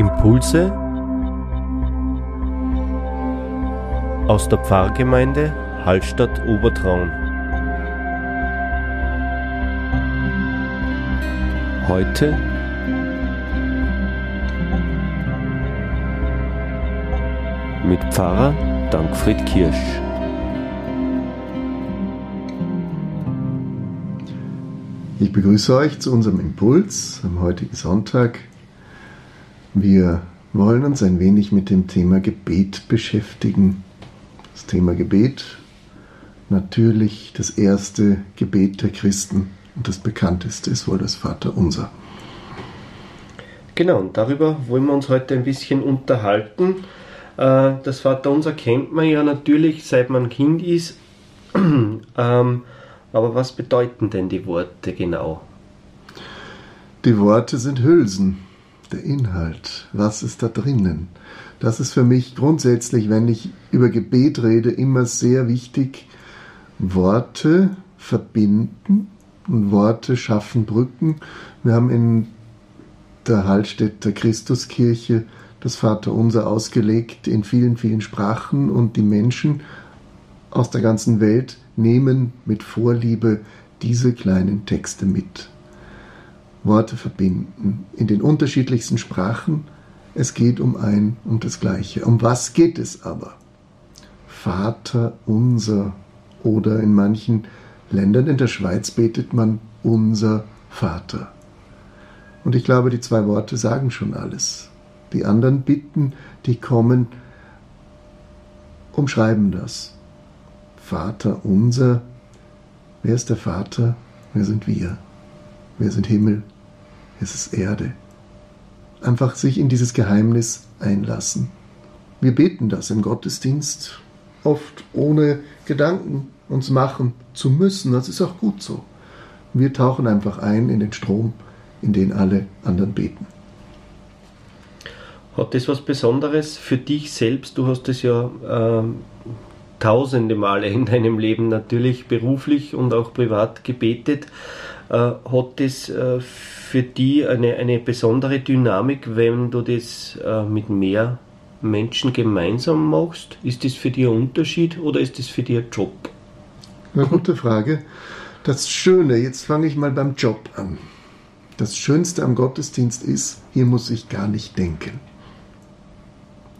Impulse aus der Pfarrgemeinde Hallstatt Obertraun. Heute mit Pfarrer Dankfried Kirsch. Ich begrüße euch zu unserem Impuls am heutigen Sonntag. Wir wollen uns ein wenig mit dem Thema Gebet beschäftigen. Das Thema Gebet, natürlich das erste Gebet der Christen und das bekannteste ist wohl das Vaterunser. Genau, und darüber wollen wir uns heute ein bisschen unterhalten. Äh, das Vaterunser kennt man ja natürlich, seit man Kind ist. Ähm, aber was bedeuten denn die Worte genau? Die Worte sind Hülsen, der Inhalt. Was ist da drinnen? Das ist für mich grundsätzlich, wenn ich über Gebet rede, immer sehr wichtig. Worte verbinden und Worte schaffen Brücken. Wir haben in der Hallstätter Christuskirche das Vaterunser ausgelegt in vielen, vielen Sprachen und die Menschen aus der ganzen Welt nehmen mit Vorliebe diese kleinen Texte mit. Worte verbinden in den unterschiedlichsten Sprachen. Es geht um ein und das Gleiche. Um was geht es aber? Vater unser oder in manchen Ländern in der Schweiz betet man unser Vater. Und ich glaube, die zwei Worte sagen schon alles. Die anderen Bitten, die kommen, umschreiben das. Vater unser. Wer ist der Vater? Wer sind wir? Wer sind Himmel? Wer ist Erde? Einfach sich in dieses Geheimnis einlassen. Wir beten das im Gottesdienst oft ohne Gedanken uns machen zu müssen. Das ist auch gut so. Wir tauchen einfach ein in den Strom, in den alle anderen beten. Hat das was Besonderes für dich selbst? Du hast es ja ähm, tausende Male in deinem Leben natürlich beruflich und auch privat gebetet. Äh, hat das äh, für dich eine, eine besondere Dynamik, wenn du das äh, mit mehr Menschen gemeinsam machst? Ist das für dich ein Unterschied oder ist das für dich ein Job? Eine gute Frage. Das Schöne, jetzt fange ich mal beim Job an. Das Schönste am Gottesdienst ist, hier muss ich gar nicht denken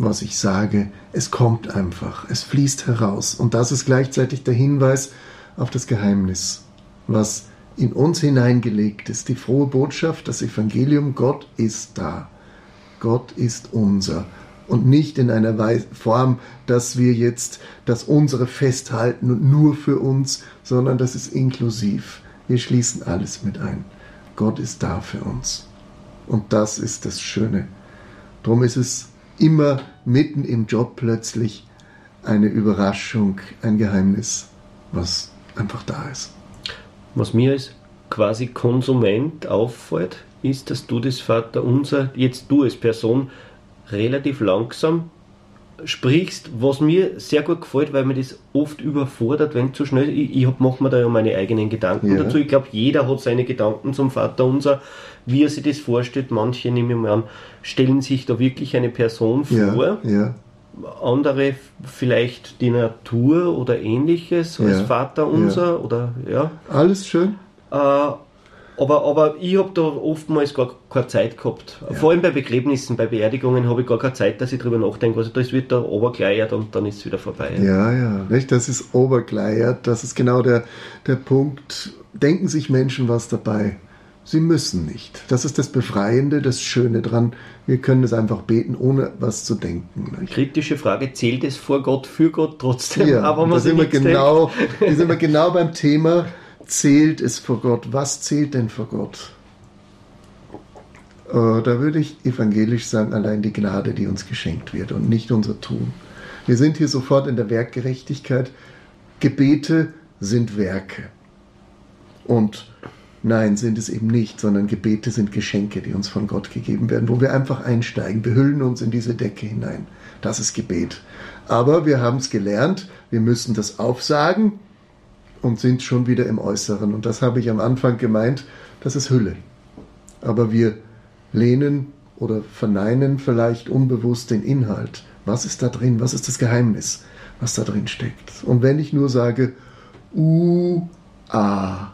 was ich sage. Es kommt einfach, es fließt heraus. Und das ist gleichzeitig der Hinweis auf das Geheimnis, was in uns hineingelegt ist. Die frohe Botschaft, das Evangelium, Gott ist da. Gott ist unser. Und nicht in einer Form, dass wir jetzt das unsere festhalten und nur für uns, sondern das ist inklusiv. Wir schließen alles mit ein. Gott ist da für uns. Und das ist das Schöne. Darum ist es immer mitten im Job plötzlich eine Überraschung, ein Geheimnis, was einfach da ist. Was mir als quasi Konsument auffällt, ist, dass du das Vaterunser, jetzt du als Person, relativ langsam sprichst, was mir sehr gut gefällt, weil mir das oft überfordert, wenn zu schnell. Ich, ich mache mir da ja meine eigenen Gedanken ja. dazu. Ich glaube, jeder hat seine Gedanken zum Vaterunser wie er sich das vorstellt. Manche, nehme ich mal an, stellen sich da wirklich eine Person vor. Ja, ja. Andere vielleicht die Natur oder ähnliches, ja, als Vater unser oder ja. Alles schön. Äh, aber, aber ich habe da oftmals gar keine Zeit gehabt. Ja. Vor allem bei Begräbnissen, bei Beerdigungen habe ich gar keine Zeit, dass ich darüber nachdenke. Also das wird da obergleiert und dann ist es wieder vorbei. Ja, ja, nicht? Das ist obergleiert. Das ist genau der, der Punkt. Denken sich Menschen was dabei? Sie müssen nicht. Das ist das Befreiende, das Schöne dran. Wir können es einfach beten, ohne was zu denken. Nicht? Kritische Frage, zählt es vor Gott, für Gott trotzdem? Ja, aber man da sind wir genau, da sind wir genau beim Thema, zählt es vor Gott? Was zählt denn vor Gott? Äh, da würde ich evangelisch sagen, allein die Gnade, die uns geschenkt wird und nicht unser Tun. Wir sind hier sofort in der Werkgerechtigkeit. Gebete sind Werke. Und Nein, sind es eben nicht, sondern Gebete sind Geschenke, die uns von Gott gegeben werden, wo wir einfach einsteigen. Wir hüllen uns in diese Decke hinein. Das ist Gebet. Aber wir haben es gelernt, wir müssen das aufsagen und sind schon wieder im Äußeren. Und das habe ich am Anfang gemeint, das ist Hülle. Aber wir lehnen oder verneinen vielleicht unbewusst den Inhalt. Was ist da drin? Was ist das Geheimnis, was da drin steckt? Und wenn ich nur sage, U, A,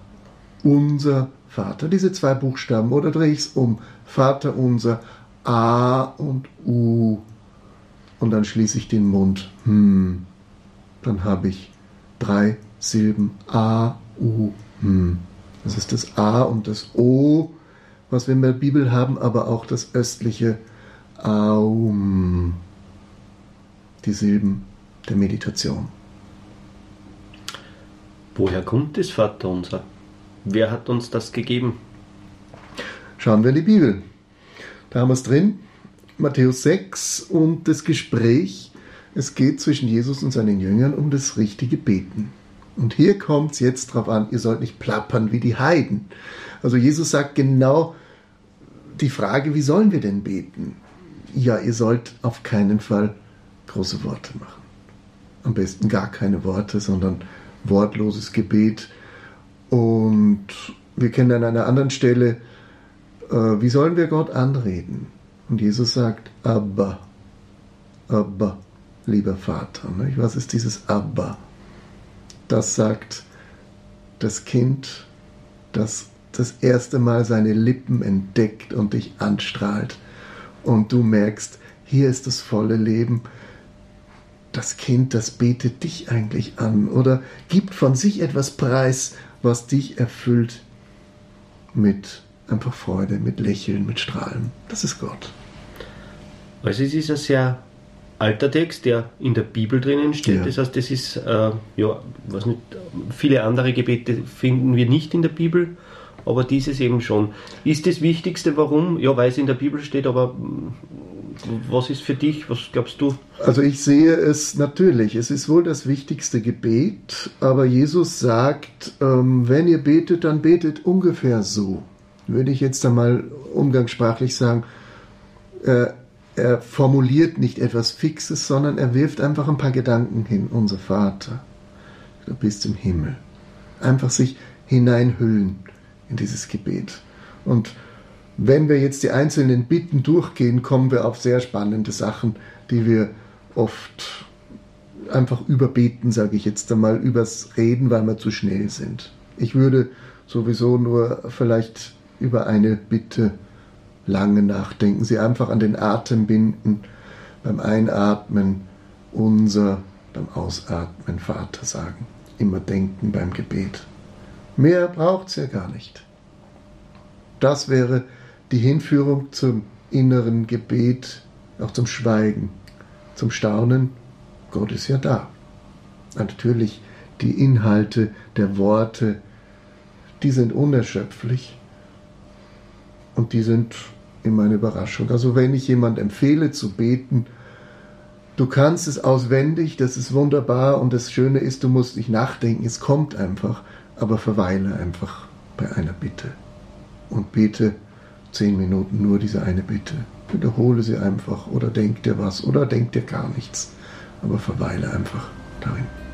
unser Vater, diese zwei Buchstaben, oder drehe ich es um, Vater unser, A und U, und dann schließe ich den Mund, hm, dann habe ich drei Silben, A, U, hm. Das ist das A und das O, was wir in der Bibel haben, aber auch das östliche Aum, die Silben der Meditation. Woher kommt das Vater unser? Wer hat uns das gegeben? Schauen wir in die Bibel. Da haben wir es drin, Matthäus 6 und das Gespräch. Es geht zwischen Jesus und seinen Jüngern um das richtige Beten. Und hier kommt es jetzt drauf an, ihr sollt nicht plappern wie die Heiden. Also Jesus sagt genau die Frage, wie sollen wir denn beten? Ja, ihr sollt auf keinen Fall große Worte machen. Am besten gar keine Worte, sondern wortloses Gebet. Und wir kennen an einer anderen Stelle, äh, wie sollen wir Gott anreden? Und Jesus sagt, Abba, Abba, lieber Vater. Nicht? Was ist dieses Abba? Das sagt das Kind, das das erste Mal seine Lippen entdeckt und dich anstrahlt. Und du merkst, hier ist das volle Leben. Das Kind, das betet dich eigentlich an oder gibt von sich etwas preis, was dich erfüllt mit einfach Freude, mit Lächeln, mit Strahlen. Das ist Gott. Also es ist ein sehr alter Text, der in der Bibel drinnen steht. Ja. Das heißt, das ist, äh, ja, was nicht, viele andere Gebete finden wir nicht in der Bibel aber dieses eben schon. Ist das Wichtigste, warum? Ja, weil es in der Bibel steht, aber was ist für dich? Was glaubst du? Also ich sehe es natürlich. Es ist wohl das wichtigste Gebet, aber Jesus sagt, ähm, wenn ihr betet, dann betet ungefähr so. Würde ich jetzt einmal umgangssprachlich sagen, äh, er formuliert nicht etwas Fixes, sondern er wirft einfach ein paar Gedanken hin. Unser Vater, du bist im Himmel. Einfach sich hineinhüllen in dieses Gebet. Und wenn wir jetzt die einzelnen Bitten durchgehen, kommen wir auf sehr spannende Sachen, die wir oft einfach überbeten, sage ich jetzt einmal, übers Reden, weil wir zu schnell sind. Ich würde sowieso nur vielleicht über eine Bitte lange nachdenken, sie einfach an den Atem binden, beim Einatmen unser, beim Ausatmen Vater sagen. Immer denken beim Gebet. Mehr braucht es ja gar nicht. Das wäre die Hinführung zum inneren Gebet, auch zum Schweigen, zum Staunen. Gott ist ja da. Und natürlich die Inhalte der Worte, die sind unerschöpflich und die sind immer eine Überraschung. Also wenn ich jemand empfehle zu beten, du kannst es auswendig, das ist wunderbar und das Schöne ist, du musst nicht nachdenken, es kommt einfach aber verweile einfach bei einer Bitte und bete zehn Minuten nur diese eine Bitte. Wiederhole sie einfach oder denk dir was oder denk dir gar nichts, aber verweile einfach darin.